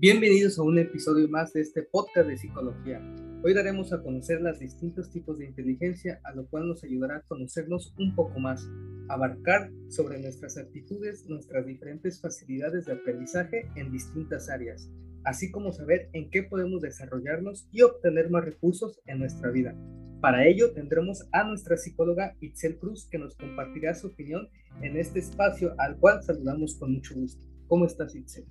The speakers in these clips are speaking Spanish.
Bienvenidos a un episodio más de este podcast de psicología. Hoy daremos a conocer los distintos tipos de inteligencia, a lo cual nos ayudará a conocernos un poco más, abarcar sobre nuestras actitudes, nuestras diferentes facilidades de aprendizaje en distintas áreas, así como saber en qué podemos desarrollarnos y obtener más recursos en nuestra vida. Para ello tendremos a nuestra psicóloga Itzel Cruz que nos compartirá su opinión en este espacio al cual saludamos con mucho gusto. ¿Cómo estás Itzel?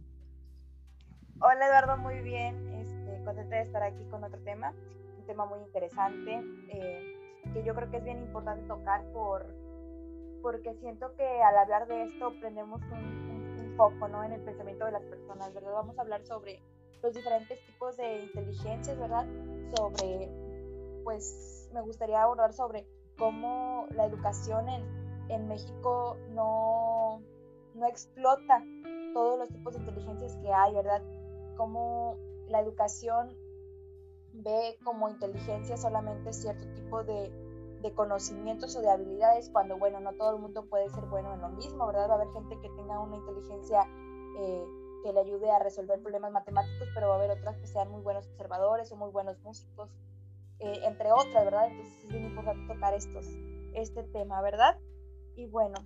Hola Eduardo, muy bien. Este, contenta de estar aquí con otro tema, un tema muy interesante eh, que yo creo que es bien importante tocar por, porque siento que al hablar de esto prendemos un, foco ¿no? en el pensamiento de las personas, ¿verdad? Vamos a hablar sobre los diferentes tipos de inteligencias, ¿verdad? Sobre, pues me gustaría abordar sobre cómo la educación en, en México no, no explota todos los tipos de inteligencias que hay, ¿verdad? Cómo la educación ve como inteligencia solamente cierto tipo de, conocimientos o de habilidades, cuando, bueno, no todo el mundo puede ser bueno en lo mismo, ¿verdad? Va a haber gente que tenga una inteligencia eh, que le ayude a resolver problemas matemáticos, pero va a haber otras que sean muy buenos observadores o muy buenos músicos, eh, entre otras, ¿verdad? Entonces es bien importante tocar estos, este tema, ¿verdad? Y bueno,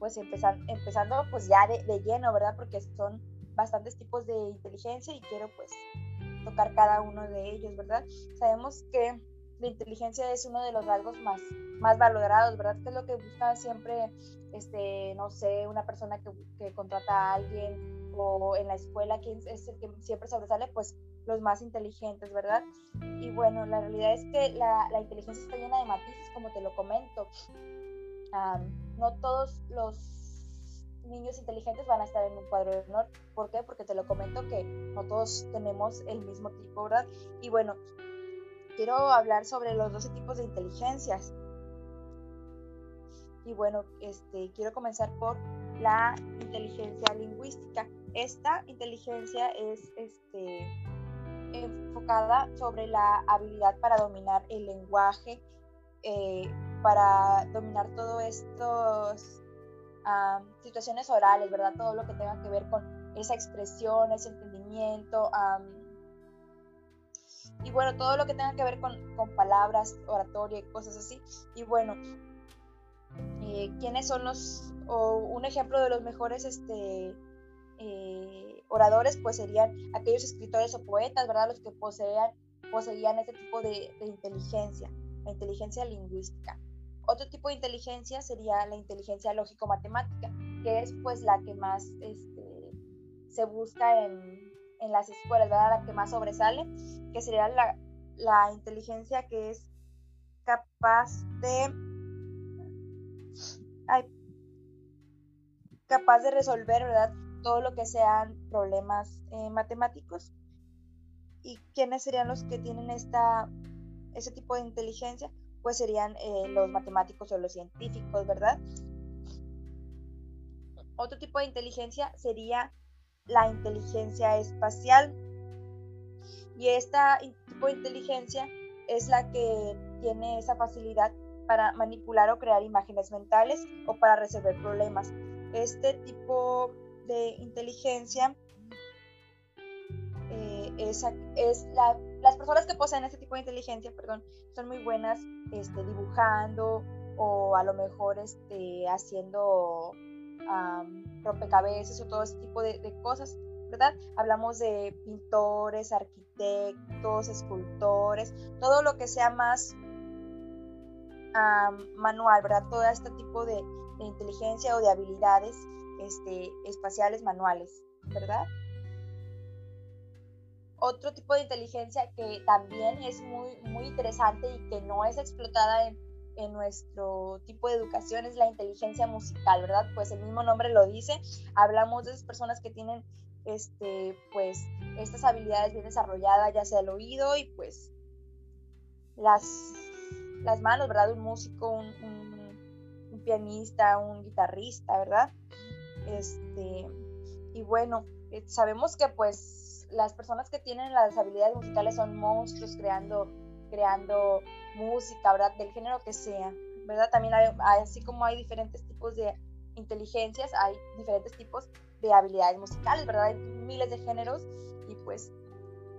pues empezando, empezando pues ya de, de lleno, ¿verdad? Porque son bastantes tipos de inteligencia y quiero pues tocar cada uno de ellos, ¿verdad? Sabemos que la inteligencia es uno de los rasgos más, más valorados, ¿verdad? Que es lo que busca siempre, este, no sé, una persona que, que contrata a alguien o en la escuela, quien es el que siempre sobresale, pues los más inteligentes, ¿verdad? Y bueno, la realidad es que la, la inteligencia está llena de matices, como te lo comento. no todos los niños inteligentes van a estar en un cuadro de honor. ¿Por qué? Porque te lo comento que no todos tenemos el mismo tipo, ¿verdad? Y bueno, quiero hablar sobre los 12 tipos de inteligencias. Y bueno, este, quiero comenzar por la inteligencia lingüística. Esta inteligencia es este, enfocada sobre la habilidad para dominar el lenguaje, eh, para dominar todos estos situaciones orales, ¿verdad? Todo lo que tenga que ver con esa expresión, ese entendimiento. y bueno, todo lo que tenga que ver con, palabras, oratoria y cosas así. Y bueno, eh, ¿quiénes son los, o un ejemplo de los mejores este, eh, oradores? Pues serían aquellos escritores o poetas, ¿verdad? Los que poseían, poseían este tipo de inteligencia, la inteligencia lingüística. Otro tipo de inteligencia sería la inteligencia lógico-matemática, que es pues la que más este, se busca en, en, las escuelas, ¿verdad? La que más sobresale, que sería la, la inteligencia que es capaz de... capaz de resolver, ¿verdad? Todo lo que sean problemas eh, matemáticos. ¿Y quiénes serían los que tienen esta, ese tipo de inteligencia? Pues serían eh, los matemáticos o los científicos, ¿verdad? Otro tipo de inteligencia sería la inteligencia espacial. Y esta tipo de inteligencia es la que tiene esa facilidad para manipular o crear imágenes mentales o para resolver problemas. Este tipo de inteligencia es, es la las personas que poseen este tipo de inteligencia, perdón, son muy buenas este, dibujando o a lo mejor este, haciendo rompecabezas o todo ese tipo de, cosas, ¿verdad? Hablamos de pintores, arquitectos, escultores, todo lo que sea más manual, ¿verdad? Todo este tipo de, de inteligencia o de habilidades este, espaciales manuales, ¿verdad? Otro tipo de inteligencia que también es muy, muy interesante y que no es explotada en, en nuestro tipo de educación es la inteligencia musical, ¿verdad? Pues el mismo nombre lo dice, hablamos de esas personas que tienen este, pues, estas habilidades bien desarrolladas, ya sea el oído y pues las, las manos, ¿verdad? Un músico, un, un, pianista, un guitarrista, ¿verdad? Este, y bueno, eh, sabemos que pues las personas que tienen las habilidades musicales son monstruos creando, creando música, ¿verdad? Del género que sea, ¿verdad? También hay, así como hay diferentes tipos de inteligencias, hay diferentes tipos de habilidades musicales, ¿verdad? Hay miles de géneros y pues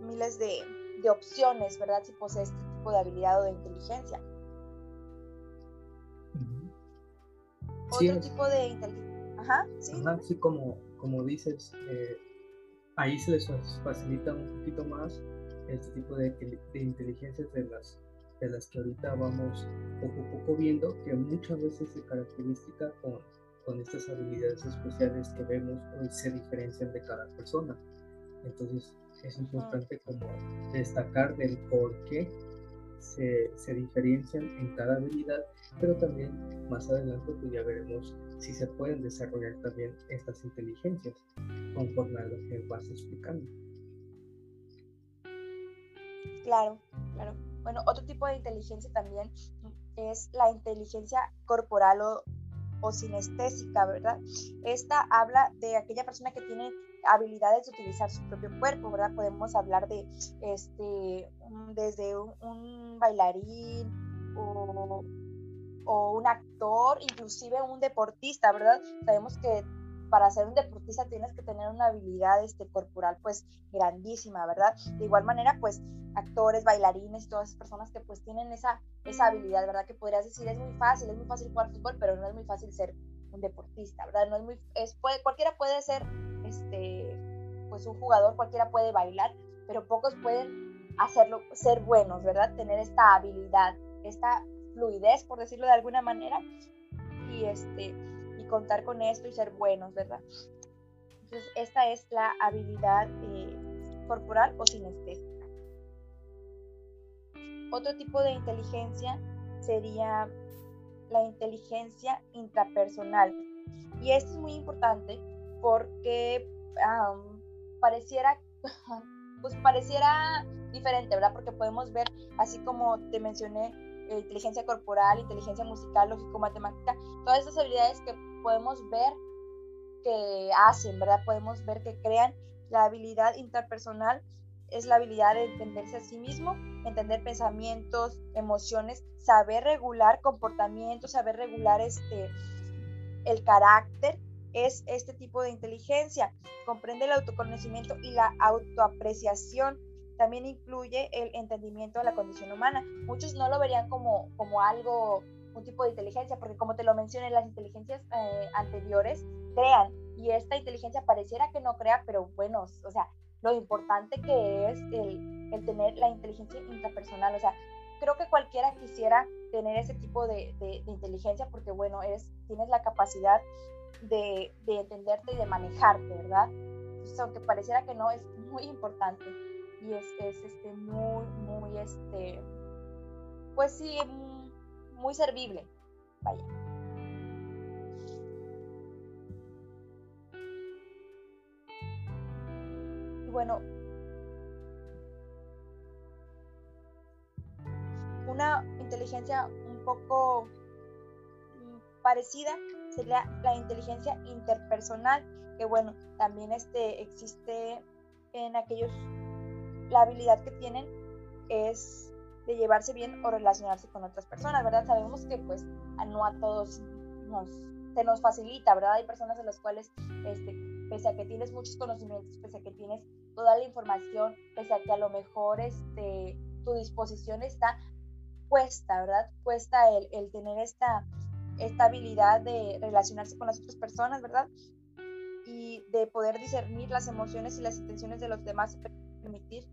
miles de, de opciones, ¿verdad? Si posee este tipo de habilidad o de inteligencia. Otro tipo de inteligencia. Ajá, sí. Ajá, sí, como, como dices, eh, ahí se les facilita un poquito más este tipo de, de inteligencias de las, de las que ahorita vamos poco a poco viendo, que muchas veces se característica con, con estas habilidades especiales que vemos o se diferencian de cada persona. Entonces es importante como destacar del por qué se, se, diferencian en cada habilidad, pero también más adelante pues ya veremos si se pueden desarrollar también estas inteligencias conforme a lo que vas explicando. Claro, claro. Bueno, otro tipo de inteligencia también es la inteligencia corporal o, o sinestésica, ¿verdad? Esta habla de aquella persona que tiene habilidades de utilizar su propio cuerpo, ¿verdad? Podemos hablar de este desde un, bailarín o, o, un actor, inclusive un deportista, ¿verdad? Sabemos que para ser un deportista tienes que tener una habilidad este, corporal pues grandísima, ¿verdad? De igual manera, pues actores, bailarines, todas esas personas que pues tienen esa, esa habilidad, ¿verdad? Que podrías decir es muy fácil, es muy fácil jugar fútbol, pero no es muy fácil ser un deportista, ¿verdad? No es muy, es, puede, cualquiera puede ser, este, pues un jugador, cualquiera puede bailar, pero pocos pueden hacerlo, ser buenos, ¿verdad? Tener esta habilidad, esta fluidez, por decirlo de alguna manera, y este, contar con esto y ser buenos, ¿verdad? Entonces, esta es la habilidad eh, corporal o sinestésica. Otro tipo de inteligencia sería la inteligencia intrapersonal. Y esto es muy importante porque pareciera, pues pareciera diferente, ¿verdad? Porque podemos ver, así como te mencioné, eh, inteligencia corporal, inteligencia musical, lógico, matemática, todas estas habilidades que podemos ver que hacen, ¿verdad? Podemos ver que crean la habilidad interpersonal es la habilidad de entenderse a sí mismo, entender pensamientos, emociones, saber regular comportamientos, saber regular este el carácter, es este tipo de inteligencia. Comprende el autoconocimiento y la autoapreciación. También incluye el entendimiento de la condición humana. Muchos no lo verían como, como algo un tipo de inteligencia, porque como te lo mencioné, las inteligencias eh, anteriores crean y esta inteligencia pareciera que no crea, pero bueno, o sea, lo importante que es el, el tener la inteligencia intrapersonal, o sea, creo que cualquiera quisiera tener ese tipo de, de, inteligencia porque bueno, eres, tienes la capacidad de, de entenderte y de manejarte, ¿verdad? Aunque pareciera que no, es muy importante y es, es este, muy, muy, este, pues sí, muy servible. Vaya. Y bueno, una inteligencia un poco mm, parecida sería la inteligencia interpersonal, que bueno, también este, existe en aquellos, la habilidad que tienen es de llevarse bien o relacionarse con otras personas, ¿verdad? Sabemos que pues no a todos nos, se nos facilita, ¿verdad? Hay personas en las cuales, este, pese a que tienes muchos conocimientos, pese a que tienes toda la información, pese a que a lo mejor este, tu disposición está puesta, ¿verdad? Cuesta el, el tener esta, esta habilidad de relacionarse con las otras personas, ¿verdad? Y de poder discernir las emociones y las intenciones de los demás permitir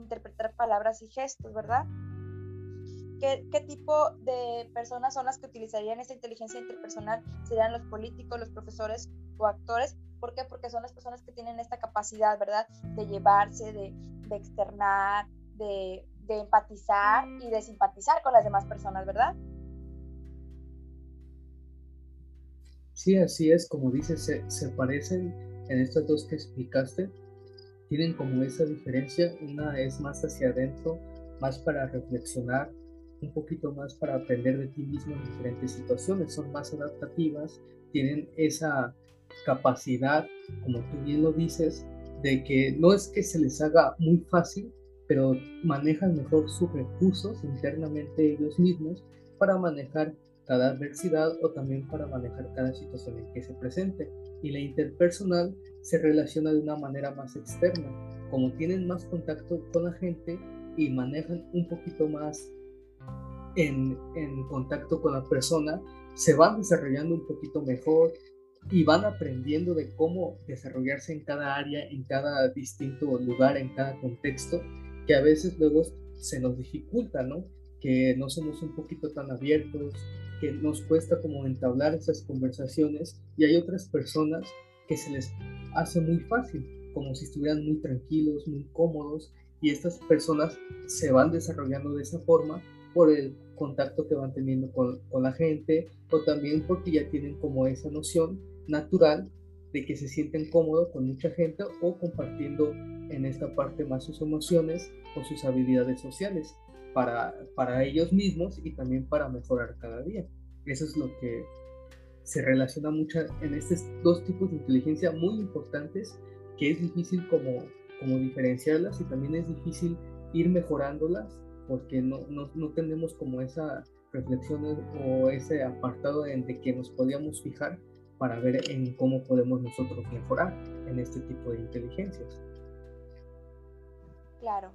interpretar palabras y gestos, ¿verdad? ¿Qué, ¿Qué, tipo de personas son las que utilizarían esta inteligencia interpersonal? ¿Serían los políticos, los profesores o actores? ¿Por qué? Porque son las personas que tienen esta capacidad, ¿verdad? De llevarse, de, de externar, de, de, empatizar y de simpatizar con las demás personas, ¿verdad? Sí, así es, como dices, se, se parecen en estas dos que explicaste, tienen como esa diferencia, una es más hacia adentro, más para reflexionar, un poquito más para aprender de ti mismo en diferentes situaciones, son más adaptativas, tienen esa capacidad, como tú bien lo dices, de que no es que se les haga muy fácil, pero manejan mejor sus recursos internamente ellos mismos para manejar cada adversidad o también para manejar cada situación en que se presente. Y la interpersonal se relaciona de una manera más externa, como tienen más contacto con la gente y manejan un poquito más en, en contacto con la persona, se van desarrollando un poquito mejor y van aprendiendo de cómo desarrollarse en cada área, en cada distinto lugar, en cada contexto, que a veces luego se nos dificulta, ¿no? Que no somos un poquito tan abiertos, que nos cuesta como entablar esas conversaciones y hay otras personas que se les hace muy fácil, como si estuvieran muy tranquilos, muy cómodos y estas personas se van desarrollando de esa forma por el contacto que van teniendo con, la gente o también porque ya tienen como esa noción natural de que se sienten cómodos con mucha gente o compartiendo en esta parte más sus emociones o sus habilidades sociales para, para ellos mismos y también para mejorar cada día. Eso es lo que se relaciona mucho en estos dos tipos de inteligencia muy importantes que es difícil como, como diferenciarlas y también es difícil ir mejorándolas porque no, no, no tenemos como esa reflexión o ese apartado en de que nos podíamos fijar para ver en cómo podemos nosotros mejorar en este tipo de inteligencias. Claro,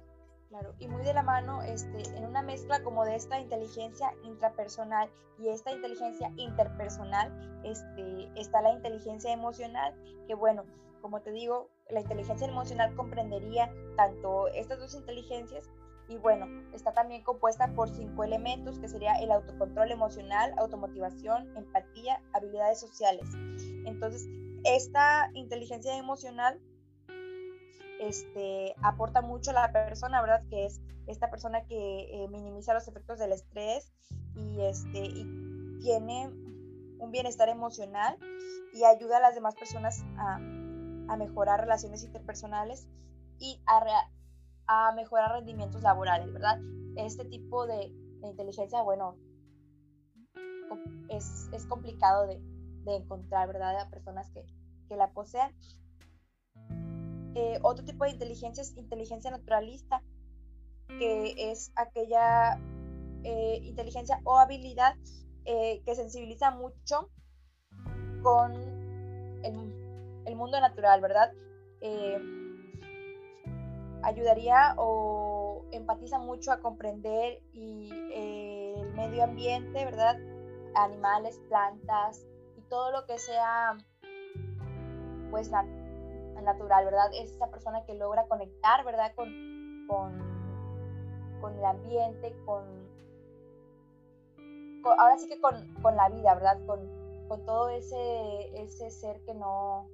claro. Y muy de la mano, este, en una mezcla como de esta inteligencia intrapersonal y esta inteligencia interpersonal, este, está la inteligencia emocional, que bueno, como te digo, la inteligencia emocional comprendería tanto estas dos inteligencias y bueno, está también compuesta por cinco elementos, que sería el autocontrol emocional, automotivación, empatía, habilidades sociales. Entonces, esta inteligencia emocional este, aporta mucho a la persona, ¿verdad? Que es esta persona que eh, minimiza los efectos del estrés y, este, y tiene un bienestar emocional y ayuda a las demás personas a, a mejorar relaciones interpersonales y a, a mejorar rendimientos laborales, ¿verdad? Este tipo de, inteligencia, bueno, es, es complicado de, de, encontrar, ¿verdad? A personas que, que la posean. Eh, otro tipo de inteligencia es inteligencia naturalista, que es aquella eh, inteligencia o habilidad eh, que sensibiliza mucho con el, el mundo natural, ¿verdad? ayudaría o empatiza mucho a comprender y, el medio ambiente, ¿verdad? Animales, plantas y todo lo que sea, pues, natural, ¿verdad? Es esa persona que logra conectar, ¿verdad? Con, con, con el ambiente, con, ahora sí que con, con, la vida, ¿verdad? Con, con todo ese, ese ser que no...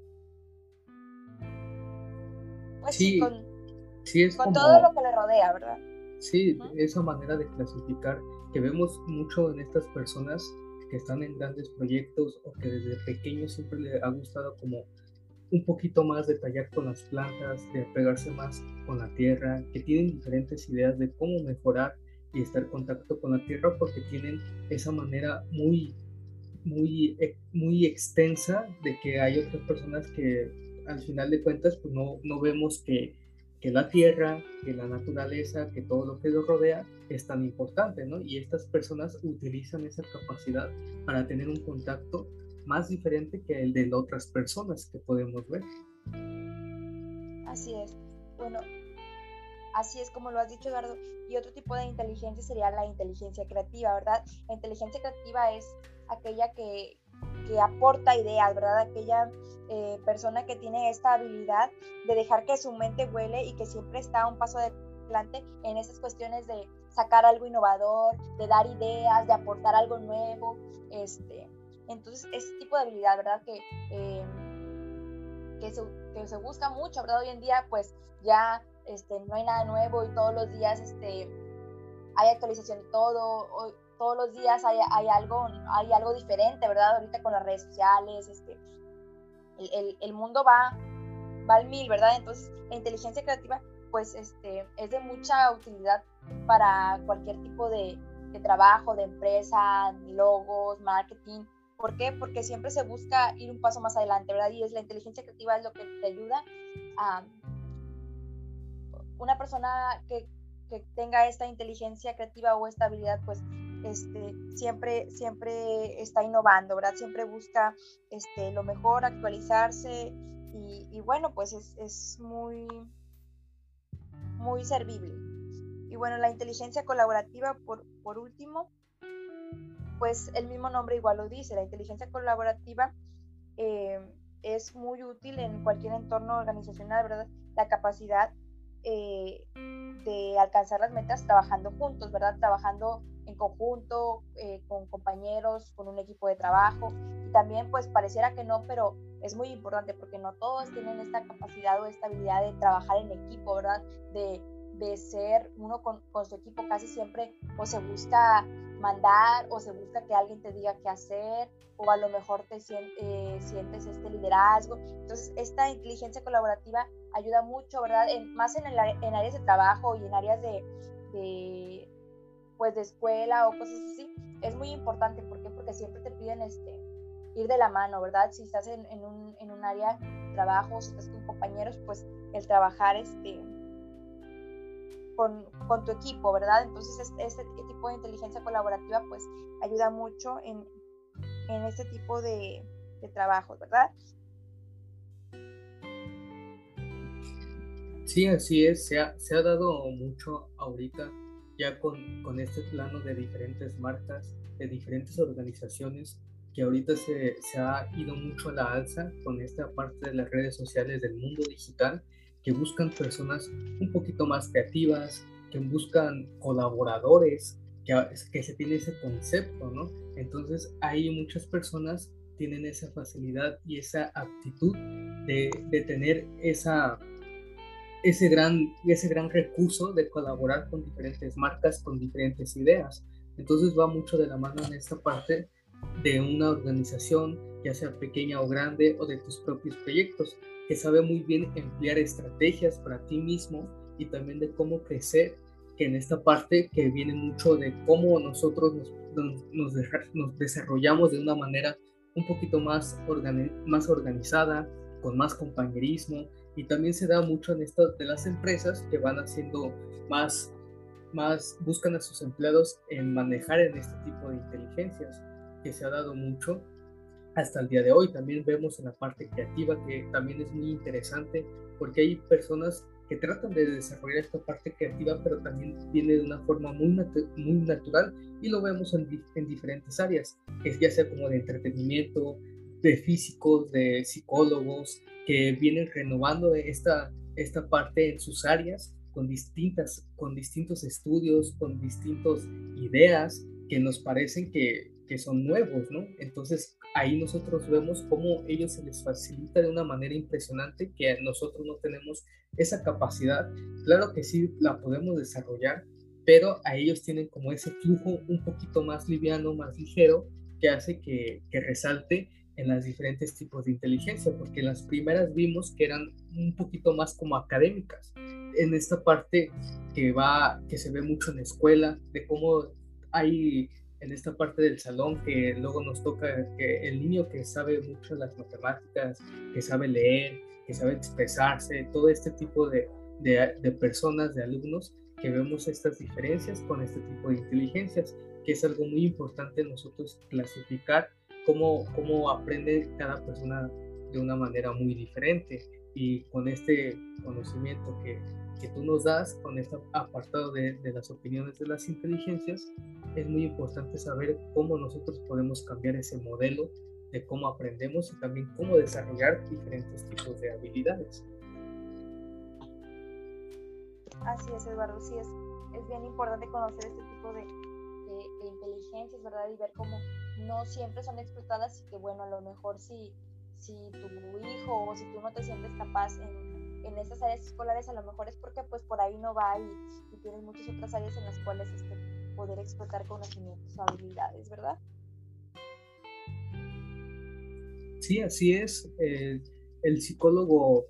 Pues sí, con, con todo lo que le rodea, ¿verdad? Sí, esa manera de clasificar que vemos mucho en estas personas que están en grandes proyectos o que desde pequeños siempre les ha gustado como un poquito más detallar con las plantas, de pegarse más con la tierra, que tienen diferentes ideas de cómo mejorar y estar en contacto con la tierra porque tienen esa manera muy, muy, muy extensa de que hay otras personas que al final de cuentas pues no, no vemos que que la tierra, que la naturaleza, que todo lo que nos rodea es tan importante, ¿no? Y estas personas utilizan esa capacidad para tener un contacto más diferente que el de otras personas que podemos ver. Así es. Bueno, así es como lo has dicho, Eduardo. Y otro tipo de inteligencia sería la inteligencia creativa, ¿verdad? La inteligencia creativa es aquella que, que aporta ideas, ¿verdad? Aquella eh, persona que tiene esta habilidad de dejar que su mente vuele y que siempre está un paso adelante en esas cuestiones de sacar algo innovador, de dar ideas, de aportar algo nuevo. Este, entonces, ese tipo de habilidad, ¿verdad? Que, eh, que, se, que, se, busca mucho, ¿verdad? Hoy en día, pues ya este, no hay nada nuevo y todos los días este, hay actualización de todo. Todos los días hay, hay, algo, hay algo diferente, ¿verdad? Ahorita con las redes sociales, este, el, el, mundo va, va al mil, ¿verdad? Entonces, la inteligencia creativa, pues, este, es de mucha utilidad para cualquier tipo de, de trabajo, de empresa, logos, marketing. ¿Por qué? Porque siempre se busca ir un paso más adelante, ¿verdad? Y es la inteligencia creativa lo que te ayuda a una persona que, que tenga esta inteligencia creativa o esta habilidad, pues este, siempre, siempre está innovando, ¿verdad? Siempre busca este, lo mejor, actualizarse y, bueno, pues es, es, muy, muy servible. Y bueno, la inteligencia colaborativa, por, por último, pues el mismo nombre igual lo dice, la inteligencia colaborativa eh, es muy útil en cualquier entorno organizacional, ¿verdad? La capacidad eh, de alcanzar las metas trabajando juntos, ¿verdad? Trabajando en conjunto, eh, con compañeros, con un equipo de trabajo. Y también, pues pareciera que no, pero es muy importante porque no todos tienen esta capacidad o esta habilidad de trabajar en equipo, ¿verdad? De, de ser uno con, con, su equipo casi siempre o se busca mandar o se busca que alguien te diga qué hacer o a lo mejor te eh, sientes este liderazgo. Entonces, esta inteligencia colaborativa ayuda mucho, ¿verdad? En, más en, el, en áreas de trabajo y en áreas de, de, pues, de escuela o cosas así. Es muy importante, ¿por qué? Porque siempre te piden este, ir de la mano, ¿verdad? Si estás en, en, un, en un área de trabajo, si estás con compañeros, pues el trabajar este, con, con, tu equipo, ¿verdad? Entonces, este, tipo de inteligencia colaborativa, pues, ayuda mucho en, en este tipo de, de trabajos, ¿verdad? Sí, así es, se ha, se ha dado mucho ahorita ya con, con, este plano de diferentes marcas, de diferentes organizaciones, que ahorita se, se, ha ido mucho a la alza con esta parte de las redes sociales del mundo digital, que buscan personas un poquito más creativas, que buscan colaboradores, que, que se tiene ese concepto, ¿no? Entonces, hay muchas personas tienen esa facilidad y esa aptitud de, de tener esa, ese, gran, ese gran recurso de colaborar con diferentes marcas, con diferentes ideas. Entonces va mucho de la mano en esta parte de una organización, ya sea pequeña o grande, o de tus propios proyectos, que sabe muy bien emplear estrategias para ti mismo y también de cómo crecer que en esta parte que viene mucho de cómo nosotros nos, nos, desarrollamos de una manera un poquito más, más organizada, con más compañerismo, y también se da mucho en esto de las empresas que van haciendo más, más, buscan a sus empleados en manejar en este tipo de inteligencias, que se ha dado mucho hasta el día de hoy. También vemos en la parte creativa que también es muy interesante porque hay personas que tratan de desarrollar esta parte creativa, pero también viene de una forma muy, muy natural y lo vemos en, en diferentes áreas, es ya sea como de entretenimiento, de físicos, de psicólogos, que vienen renovando esta, esta parte en sus áreas con, distintas, con distintos estudios, con distintas ideas que nos parecen que, que son nuevos, ¿no? Entonces ahí nosotros vemos cómo ellos se les facilita de una manera impresionante que nosotros no tenemos esa capacidad. Claro que sí la podemos desarrollar, pero a ellos tienen como ese flujo un poquito más liviano, más ligero, que hace que, que resalte en las diferentes tipos de inteligencia, porque las primeras vimos que eran un poquito más como académicas. En esta parte que va, que se ve mucho en la escuela, de cómo hay en esta parte del salón que luego nos toca que el niño que sabe mucho las matemáticas, que sabe leer, que sabe expresarse, todo este tipo de, de, de personas, de alumnos, que vemos estas diferencias con este tipo de inteligencias, que es algo muy importante nosotros clasificar cómo, cómo aprende cada persona de una manera muy diferente. Y con este conocimiento que, que tú nos das, con este apartado de, de las opiniones de las inteligencias, es muy importante saber cómo nosotros podemos cambiar ese modelo de cómo aprendemos y también cómo desarrollar diferentes tipos de habilidades. Así es, Eduardo, sí es, es bien importante conocer este tipo de, de, de inteligencias, ¿verdad? Y ver cómo no siempre son explotadas y que bueno, a lo mejor si, si tu hijo o si tú no te sientes capaz en, en esas áreas escolares, a lo mejor es porque pues por ahí no va y, y tienes muchas otras áreas en las cuales este, poder explotar conocimientos o habilidades, ¿verdad? Sí, así es. el psicólogo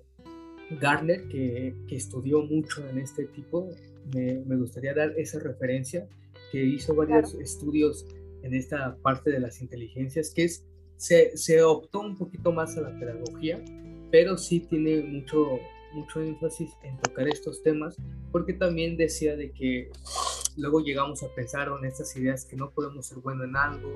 Garner, que, que, estudió mucho en este tipo, me, me, gustaría dar esa referencia, que hizo varios claro. estudios en esta parte de las inteligencias, que es, se, se, optó un poquito más a la pedagogía, pero sí tiene mucho, mucho énfasis en tocar estos temas, porque también decía de que luego llegamos a pensar en estas ideas que no podemos ser buenos en algo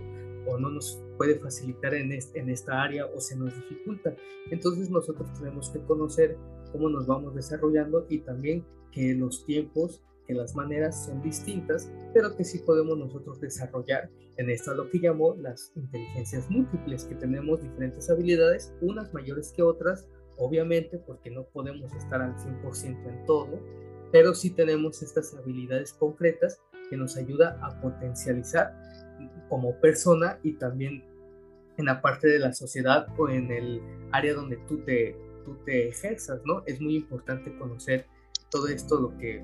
o no nos puede facilitar en, en esta área o se nos dificulta. Entonces nosotros tenemos que conocer cómo nos vamos desarrollando y también que los tiempos, que las maneras son distintas, pero que sí podemos nosotros desarrollar en esto lo que llamó las inteligencias múltiples, que tenemos diferentes habilidades, unas mayores que otras, obviamente porque no podemos estar al 100% en todo, pero sí tenemos estas habilidades concretas que nos ayuda a potencializar como persona y también en la parte de la sociedad o en el área donde tú te, tú te ejerzas, ¿no? Es muy importante conocer todo esto, lo que,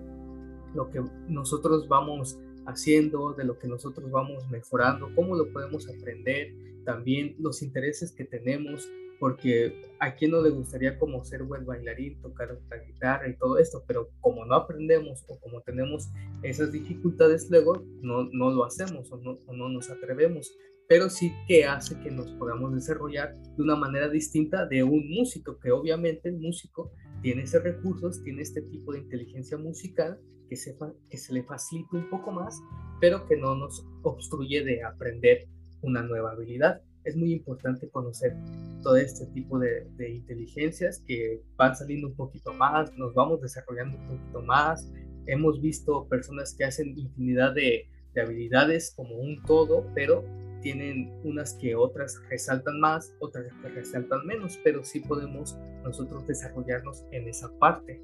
lo que nosotros vamos haciendo, de lo que nosotros vamos mejorando, cómo lo podemos aprender, también los intereses que tenemos, porque a quien no le gustaría como ser buen bailarín, tocar la guitarra y todo esto, pero como no aprendemos o como tenemos esas dificultades luego, no, no lo hacemos o no, no nos atrevemos, pero sí que hace que nos podamos desarrollar de una manera distinta de un músico, que obviamente el músico tiene esos recursos, tiene este tipo de inteligencia musical que se, que se le facilita un poco más, pero que no nos obstruye de aprender una nueva habilidad es muy importante conocer todo este tipo de, inteligencias que van saliendo un poquito más, nos vamos desarrollando un poquito más. Hemos visto personas que hacen infinidad de, de habilidades como un todo, pero tienen unas que otras resaltan más, otras que resaltan menos, pero sí podemos nosotros desarrollarnos en esa parte.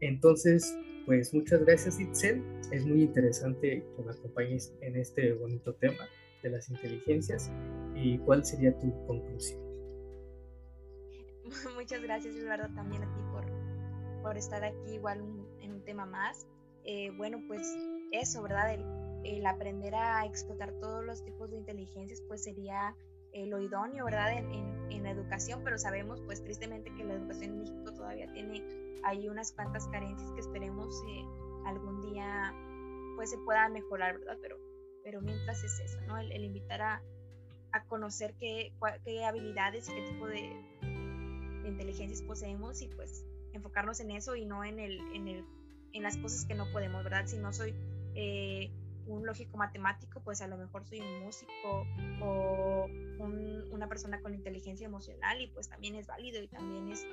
Entonces, pues muchas gracias Itzel, es muy interesante que me acompañes en este bonito tema de las inteligencias y cuál sería tu conclusión. Muchas gracias Eduardo también a ti por, por estar aquí igual en un tema más. Eh, bueno, pues eso, ¿verdad? El, el, aprender a explotar todos los tipos de inteligencias pues sería eh, lo idóneo, ¿verdad? En, en, la educación, pero sabemos pues tristemente que la educación en México todavía tiene ahí unas cuantas carencias que esperemos eh, algún día pues se pueda mejorar, ¿verdad? Pero pero mientras es eso, ¿no? El, invitar a, a conocer qué, qué, habilidades y qué tipo de, inteligencias poseemos y pues enfocarnos en eso y no en, el, en, el, en las cosas que no podemos, ¿verdad? Si no soy eh, un lógico matemático, pues a lo mejor soy un músico o una persona con inteligencia emocional y pues también es válido y también este,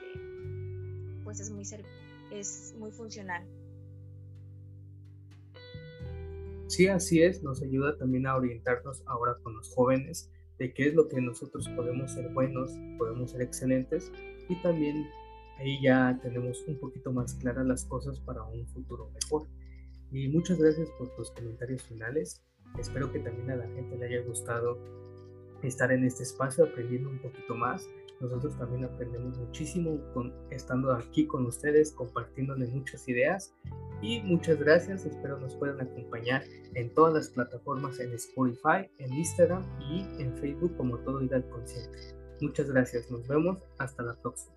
pues es muy, es muy funcional. Sí, así es, nos ayuda también a orientarnos ahora con los jóvenes de qué es lo que nosotros podemos ser buenos, podemos ser excelentes y también ahí ya tenemos un poquito más claras las cosas para un futuro mejor. Y muchas gracias por tus comentarios finales. Espero que también a la gente le haya gustado estar en este espacio aprendiendo un poquito más. Nosotros también aprendemos muchísimo estando aquí con ustedes, compartiéndoles muchas ideas y muchas gracias, espero nos puedan acompañar en todas las plataformas en Spotify, en Instagram y en Facebook como Todo Ida al Consciente. Muchas gracias, nos vemos, hasta la próxima.